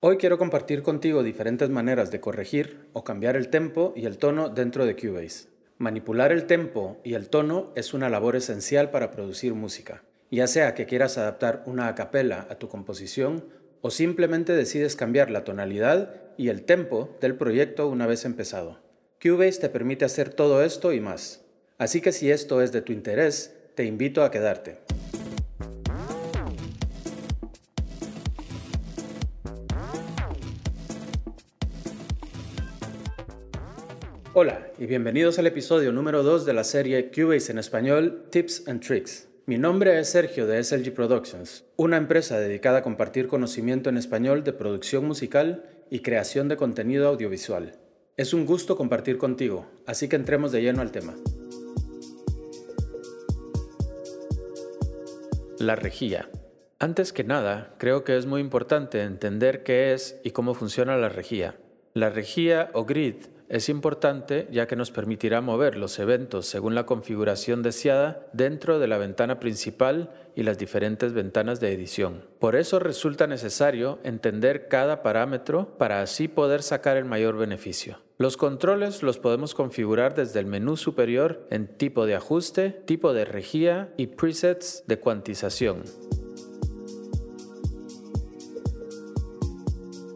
Hoy quiero compartir contigo diferentes maneras de corregir o cambiar el tempo y el tono dentro de Cubase. Manipular el tempo y el tono es una labor esencial para producir música, ya sea que quieras adaptar una acapella a tu composición o simplemente decides cambiar la tonalidad y el tempo del proyecto una vez empezado. Cubase te permite hacer todo esto y más. Así que si esto es de tu interés, te invito a quedarte. Hola y bienvenidos al episodio número 2 de la serie Cubase en español Tips and Tricks. Mi nombre es Sergio de SLG Productions, una empresa dedicada a compartir conocimiento en español de producción musical y creación de contenido audiovisual. Es un gusto compartir contigo, así que entremos de lleno al tema. La rejilla. Antes que nada, creo que es muy importante entender qué es y cómo funciona la rejilla. La rejilla o grid es importante ya que nos permitirá mover los eventos según la configuración deseada dentro de la ventana principal y las diferentes ventanas de edición. Por eso resulta necesario entender cada parámetro para así poder sacar el mayor beneficio. Los controles los podemos configurar desde el menú superior en tipo de ajuste, tipo de rejilla y presets de cuantización.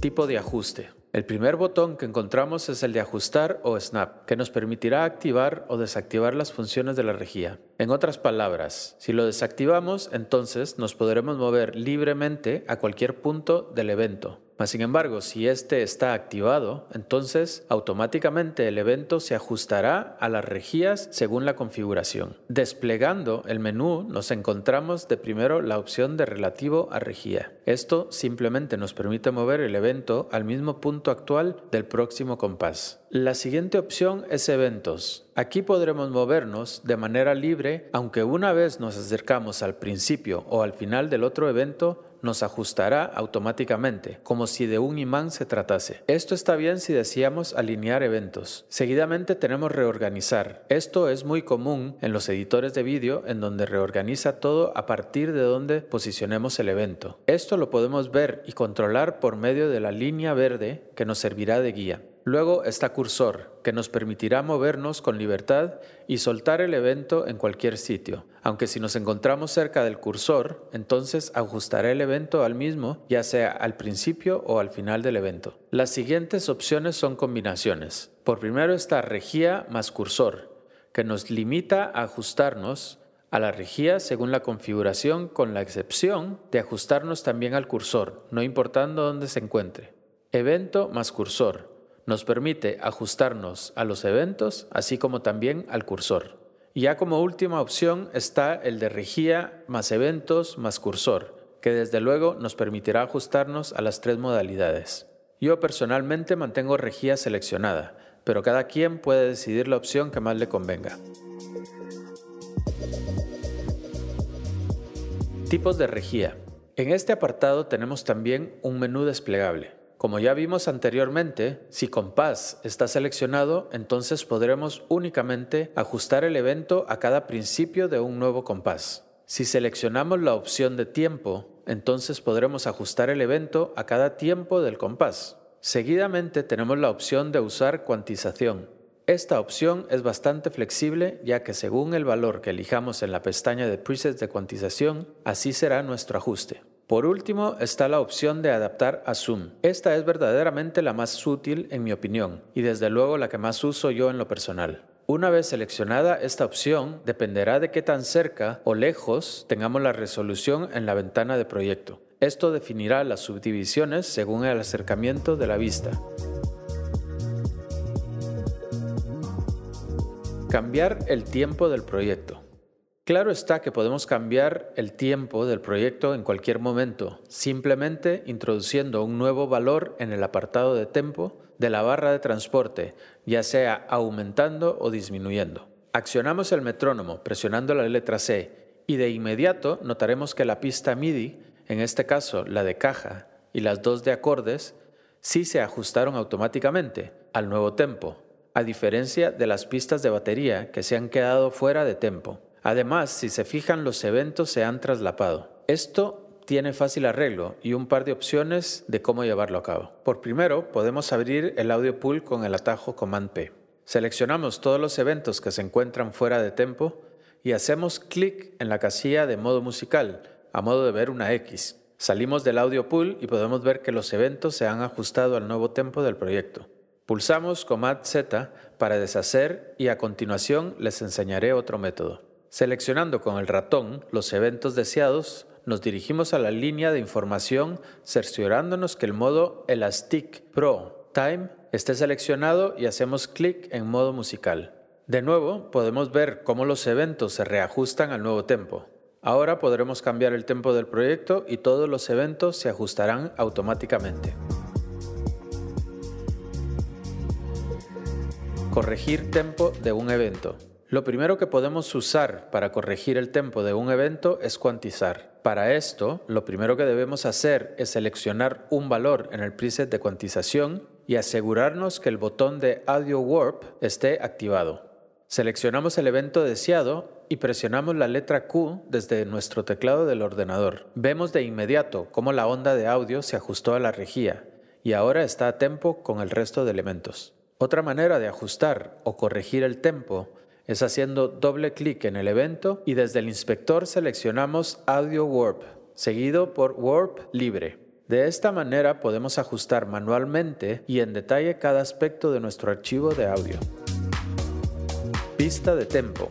Tipo de ajuste. El primer botón que encontramos es el de ajustar o snap, que nos permitirá activar o desactivar las funciones de la rejilla. En otras palabras, si lo desactivamos, entonces nos podremos mover libremente a cualquier punto del evento. Mas, sin embargo, si este está activado, entonces automáticamente el evento se ajustará a las rejillas según la configuración. Desplegando el menú nos encontramos de primero la opción de relativo a rejilla. Esto simplemente nos permite mover el evento al mismo punto actual del próximo compás. La siguiente opción es eventos. Aquí podremos movernos de manera libre, aunque una vez nos acercamos al principio o al final del otro evento, nos ajustará automáticamente, como si de un imán se tratase. Esto está bien si deseamos alinear eventos. Seguidamente tenemos reorganizar. Esto es muy común en los editores de vídeo en donde reorganiza todo a partir de donde posicionemos el evento. Esto lo podemos ver y controlar por medio de la línea verde que nos servirá de guía. Luego está cursor, que nos permitirá movernos con libertad y soltar el evento en cualquier sitio. Aunque si nos encontramos cerca del cursor, entonces ajustaré el evento al mismo, ya sea al principio o al final del evento. Las siguientes opciones son combinaciones. Por primero está regía más cursor, que nos limita a ajustarnos a la regía según la configuración con la excepción de ajustarnos también al cursor, no importando dónde se encuentre. Evento más cursor nos permite ajustarnos a los eventos, así como también al cursor. Y ya como última opción está el de regía más eventos más cursor, que desde luego nos permitirá ajustarnos a las tres modalidades. Yo personalmente mantengo regía seleccionada, pero cada quien puede decidir la opción que más le convenga. Tipos de regía. En este apartado tenemos también un menú desplegable. Como ya vimos anteriormente, si compás está seleccionado, entonces podremos únicamente ajustar el evento a cada principio de un nuevo compás. Si seleccionamos la opción de tiempo, entonces podremos ajustar el evento a cada tiempo del compás. Seguidamente tenemos la opción de usar cuantización. Esta opción es bastante flexible ya que según el valor que elijamos en la pestaña de presets de cuantización, así será nuestro ajuste. Por último está la opción de adaptar a Zoom. Esta es verdaderamente la más útil en mi opinión y desde luego la que más uso yo en lo personal. Una vez seleccionada esta opción, dependerá de qué tan cerca o lejos tengamos la resolución en la ventana de proyecto. Esto definirá las subdivisiones según el acercamiento de la vista. Cambiar el tiempo del proyecto. Claro está que podemos cambiar el tiempo del proyecto en cualquier momento, simplemente introduciendo un nuevo valor en el apartado de tiempo de la barra de transporte, ya sea aumentando o disminuyendo. Accionamos el metrónomo presionando la letra C y de inmediato notaremos que la pista MIDI, en este caso la de caja y las dos de acordes, sí se ajustaron automáticamente al nuevo tempo, a diferencia de las pistas de batería que se han quedado fuera de tempo. Además, si se fijan, los eventos se han traslapado. Esto tiene fácil arreglo y un par de opciones de cómo llevarlo a cabo. Por primero, podemos abrir el audio pool con el atajo Command P. Seleccionamos todos los eventos que se encuentran fuera de tempo y hacemos clic en la casilla de modo musical, a modo de ver una X. Salimos del audio pool y podemos ver que los eventos se han ajustado al nuevo tempo del proyecto. Pulsamos Command Z para deshacer y a continuación les enseñaré otro método. Seleccionando con el ratón los eventos deseados, nos dirigimos a la línea de información cerciorándonos que el modo Elastic Pro Time esté seleccionado y hacemos clic en modo musical. De nuevo, podemos ver cómo los eventos se reajustan al nuevo tempo. Ahora podremos cambiar el tempo del proyecto y todos los eventos se ajustarán automáticamente. Corregir tempo de un evento. Lo primero que podemos usar para corregir el tempo de un evento es cuantizar. Para esto, lo primero que debemos hacer es seleccionar un valor en el preset de cuantización y asegurarnos que el botón de Audio Warp esté activado. Seleccionamos el evento deseado y presionamos la letra Q desde nuestro teclado del ordenador. Vemos de inmediato cómo la onda de audio se ajustó a la rejilla y ahora está a tempo con el resto de elementos. Otra manera de ajustar o corregir el tempo es haciendo doble clic en el evento y desde el inspector seleccionamos Audio Warp, seguido por Warp Libre. De esta manera podemos ajustar manualmente y en detalle cada aspecto de nuestro archivo de audio. Pista de tempo.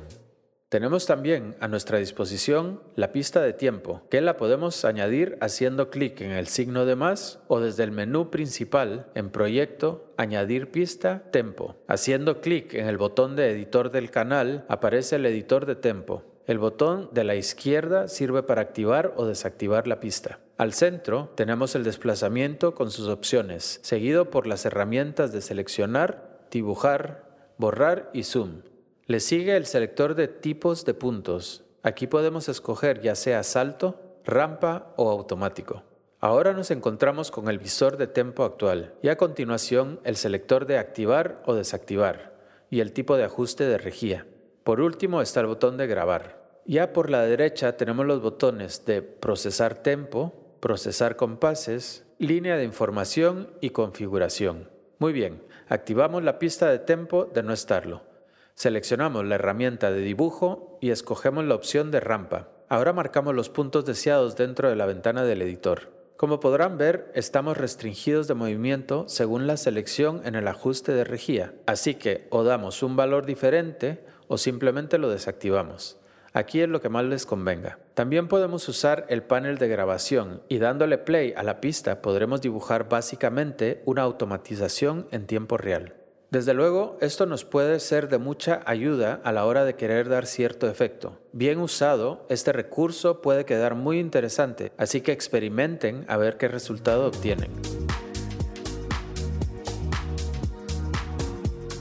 Tenemos también a nuestra disposición la pista de tiempo, que la podemos añadir haciendo clic en el signo de más o desde el menú principal en Proyecto, Añadir pista, Tempo. Haciendo clic en el botón de editor del canal aparece el editor de tempo. El botón de la izquierda sirve para activar o desactivar la pista. Al centro tenemos el desplazamiento con sus opciones, seguido por las herramientas de seleccionar, dibujar, borrar y zoom. Le sigue el selector de tipos de puntos. Aquí podemos escoger ya sea salto, rampa o automático. Ahora nos encontramos con el visor de tempo actual y a continuación el selector de activar o desactivar y el tipo de ajuste de rejilla. Por último está el botón de grabar. Ya por la derecha tenemos los botones de procesar tempo, procesar compases, línea de información y configuración. Muy bien, activamos la pista de tempo de no estarlo. Seleccionamos la herramienta de dibujo y escogemos la opción de rampa. Ahora marcamos los puntos deseados dentro de la ventana del editor. Como podrán ver, estamos restringidos de movimiento según la selección en el ajuste de rejilla, así que o damos un valor diferente o simplemente lo desactivamos. Aquí es lo que más les convenga. También podemos usar el panel de grabación y dándole play a la pista podremos dibujar básicamente una automatización en tiempo real. Desde luego, esto nos puede ser de mucha ayuda a la hora de querer dar cierto efecto. Bien usado, este recurso puede quedar muy interesante, así que experimenten a ver qué resultado obtienen.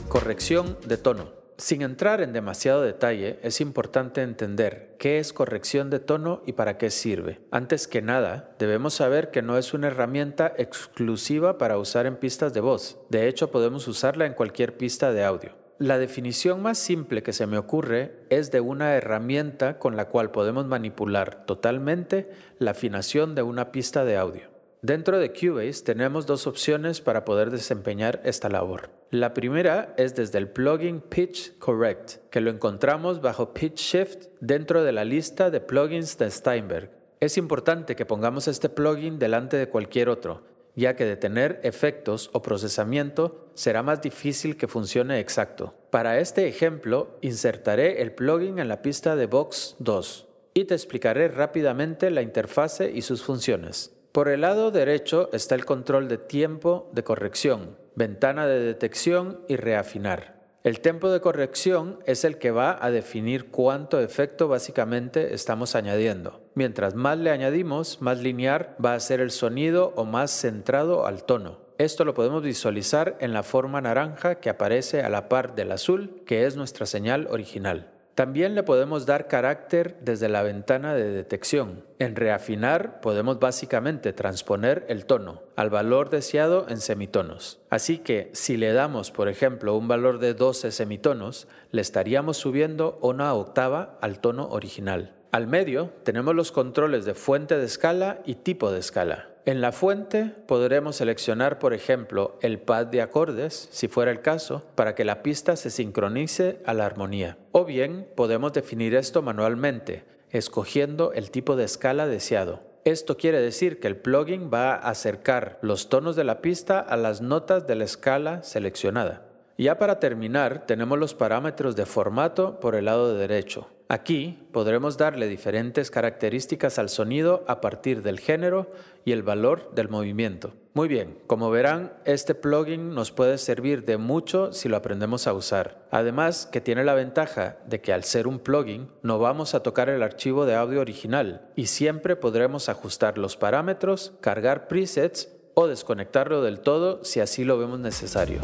Corrección de tono. Sin entrar en demasiado detalle, es importante entender qué es corrección de tono y para qué sirve. Antes que nada, debemos saber que no es una herramienta exclusiva para usar en pistas de voz. De hecho, podemos usarla en cualquier pista de audio. La definición más simple que se me ocurre es de una herramienta con la cual podemos manipular totalmente la afinación de una pista de audio. Dentro de Cubase tenemos dos opciones para poder desempeñar esta labor. La primera es desde el plugin Pitch Correct, que lo encontramos bajo Pitch Shift dentro de la lista de plugins de Steinberg. Es importante que pongamos este plugin delante de cualquier otro, ya que de tener efectos o procesamiento será más difícil que funcione exacto. Para este ejemplo, insertaré el plugin en la pista de Box 2 y te explicaré rápidamente la interfase y sus funciones. Por el lado derecho está el control de tiempo de corrección, ventana de detección y reafinar. El tiempo de corrección es el que va a definir cuánto efecto básicamente estamos añadiendo. Mientras más le añadimos, más lineal va a ser el sonido o más centrado al tono. Esto lo podemos visualizar en la forma naranja que aparece a la par del azul, que es nuestra señal original. También le podemos dar carácter desde la ventana de detección. En reafinar podemos básicamente transponer el tono al valor deseado en semitonos. Así que si le damos, por ejemplo, un valor de 12 semitonos, le estaríamos subiendo una octava al tono original. Al medio tenemos los controles de fuente de escala y tipo de escala. En la fuente podremos seleccionar, por ejemplo, el pad de acordes, si fuera el caso, para que la pista se sincronice a la armonía. O bien podemos definir esto manualmente, escogiendo el tipo de escala deseado. Esto quiere decir que el plugin va a acercar los tonos de la pista a las notas de la escala seleccionada. Ya para terminar, tenemos los parámetros de formato por el lado derecho. Aquí podremos darle diferentes características al sonido a partir del género y el valor del movimiento. Muy bien, como verán, este plugin nos puede servir de mucho si lo aprendemos a usar. Además, que tiene la ventaja de que al ser un plugin no vamos a tocar el archivo de audio original y siempre podremos ajustar los parámetros, cargar presets o desconectarlo del todo si así lo vemos necesario.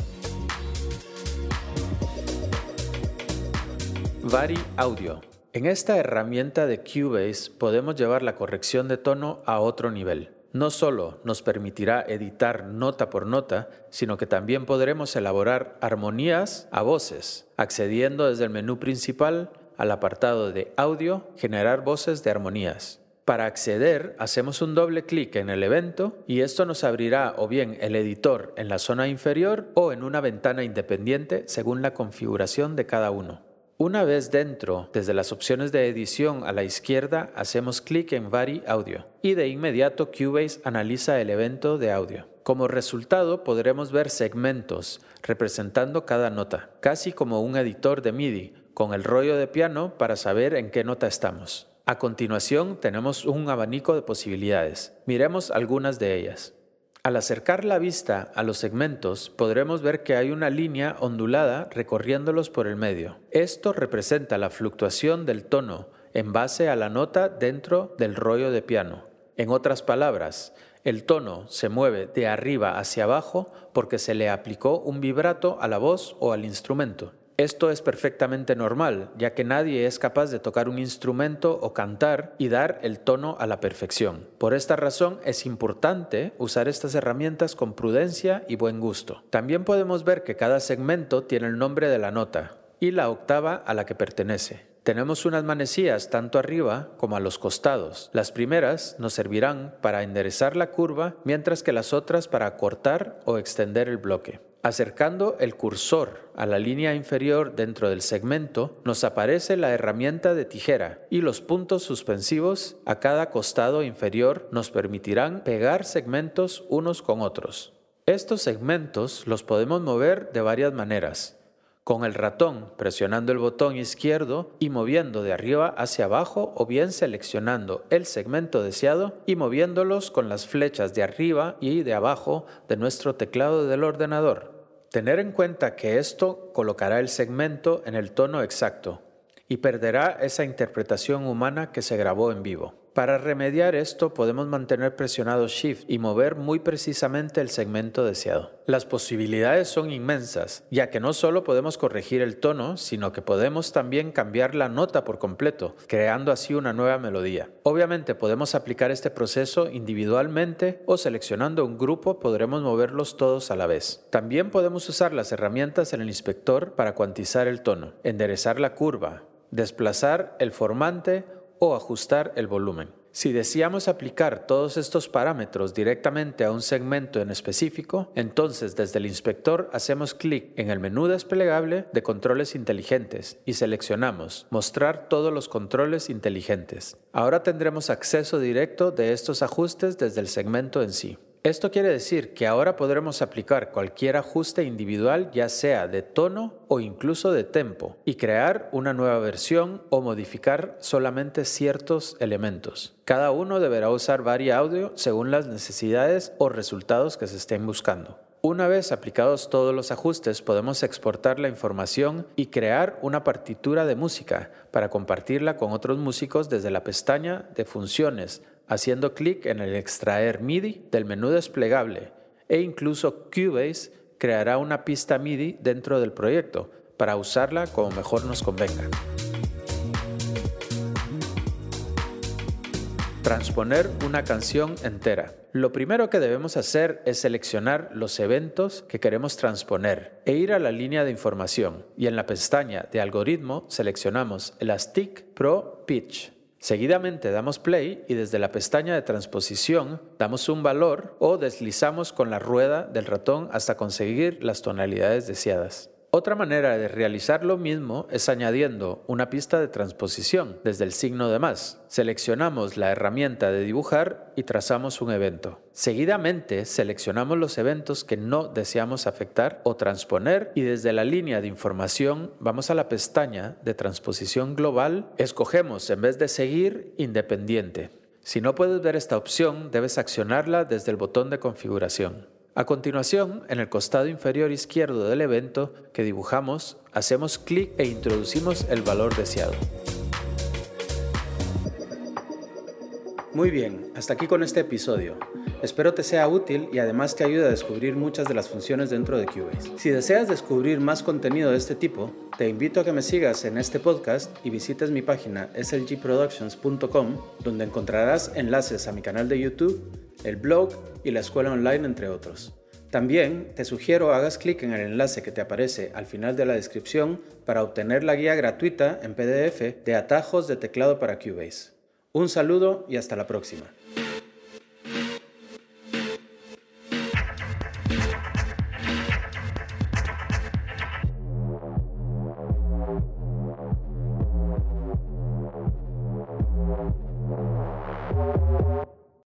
Vari Audio. En esta herramienta de Cubase podemos llevar la corrección de tono a otro nivel. No solo nos permitirá editar nota por nota, sino que también podremos elaborar armonías a voces, accediendo desde el menú principal al apartado de audio, generar voces de armonías. Para acceder, hacemos un doble clic en el evento y esto nos abrirá o bien el editor en la zona inferior o en una ventana independiente según la configuración de cada uno. Una vez dentro, desde las opciones de edición a la izquierda, hacemos clic en Vari Audio y de inmediato Cubase analiza el evento de audio. Como resultado podremos ver segmentos representando cada nota, casi como un editor de MIDI, con el rollo de piano para saber en qué nota estamos. A continuación tenemos un abanico de posibilidades. Miremos algunas de ellas. Al acercar la vista a los segmentos, podremos ver que hay una línea ondulada recorriéndolos por el medio. Esto representa la fluctuación del tono en base a la nota dentro del rollo de piano. En otras palabras, el tono se mueve de arriba hacia abajo porque se le aplicó un vibrato a la voz o al instrumento. Esto es perfectamente normal, ya que nadie es capaz de tocar un instrumento o cantar y dar el tono a la perfección. Por esta razón es importante usar estas herramientas con prudencia y buen gusto. También podemos ver que cada segmento tiene el nombre de la nota y la octava a la que pertenece. Tenemos unas manecillas tanto arriba como a los costados. Las primeras nos servirán para enderezar la curva, mientras que las otras para cortar o extender el bloque. Acercando el cursor a la línea inferior dentro del segmento, nos aparece la herramienta de tijera y los puntos suspensivos a cada costado inferior nos permitirán pegar segmentos unos con otros. Estos segmentos los podemos mover de varias maneras. Con el ratón presionando el botón izquierdo y moviendo de arriba hacia abajo o bien seleccionando el segmento deseado y moviéndolos con las flechas de arriba y de abajo de nuestro teclado del ordenador. Tener en cuenta que esto colocará el segmento en el tono exacto y perderá esa interpretación humana que se grabó en vivo. Para remediar esto podemos mantener presionado Shift y mover muy precisamente el segmento deseado. Las posibilidades son inmensas, ya que no solo podemos corregir el tono, sino que podemos también cambiar la nota por completo, creando así una nueva melodía. Obviamente podemos aplicar este proceso individualmente o seleccionando un grupo podremos moverlos todos a la vez. También podemos usar las herramientas en el inspector para cuantizar el tono, enderezar la curva, desplazar el formante o ajustar el volumen. Si deseamos aplicar todos estos parámetros directamente a un segmento en específico, entonces desde el inspector hacemos clic en el menú desplegable de controles inteligentes y seleccionamos Mostrar todos los controles inteligentes. Ahora tendremos acceso directo de estos ajustes desde el segmento en sí. Esto quiere decir que ahora podremos aplicar cualquier ajuste individual, ya sea de tono o incluso de tempo, y crear una nueva versión o modificar solamente ciertos elementos. Cada uno deberá usar Vari Audio según las necesidades o resultados que se estén buscando. Una vez aplicados todos los ajustes, podemos exportar la información y crear una partitura de música para compartirla con otros músicos desde la pestaña de funciones haciendo clic en el extraer MIDI del menú desplegable e incluso Cubase creará una pista MIDI dentro del proyecto para usarla como mejor nos convenga. Transponer una canción entera. Lo primero que debemos hacer es seleccionar los eventos que queremos transponer e ir a la línea de información y en la pestaña de algoritmo seleccionamos Elastic Pro Pitch. Seguidamente damos play y desde la pestaña de transposición damos un valor o deslizamos con la rueda del ratón hasta conseguir las tonalidades deseadas. Otra manera de realizar lo mismo es añadiendo una pista de transposición desde el signo de más. Seleccionamos la herramienta de dibujar y trazamos un evento. Seguidamente seleccionamos los eventos que no deseamos afectar o transponer y desde la línea de información vamos a la pestaña de transposición global, escogemos en vez de seguir independiente. Si no puedes ver esta opción, debes accionarla desde el botón de configuración. A continuación, en el costado inferior izquierdo del evento que dibujamos, hacemos clic e introducimos el valor deseado. Muy bien, hasta aquí con este episodio. Espero te sea útil y además te ayude a descubrir muchas de las funciones dentro de Cubase. Si deseas descubrir más contenido de este tipo, te invito a que me sigas en este podcast y visites mi página slgproductions.com, donde encontrarás enlaces a mi canal de YouTube, el blog y la escuela online, entre otros. También te sugiero hagas clic en el enlace que te aparece al final de la descripción para obtener la guía gratuita en PDF de atajos de teclado para Cubase. Un saludo y hasta la próxima.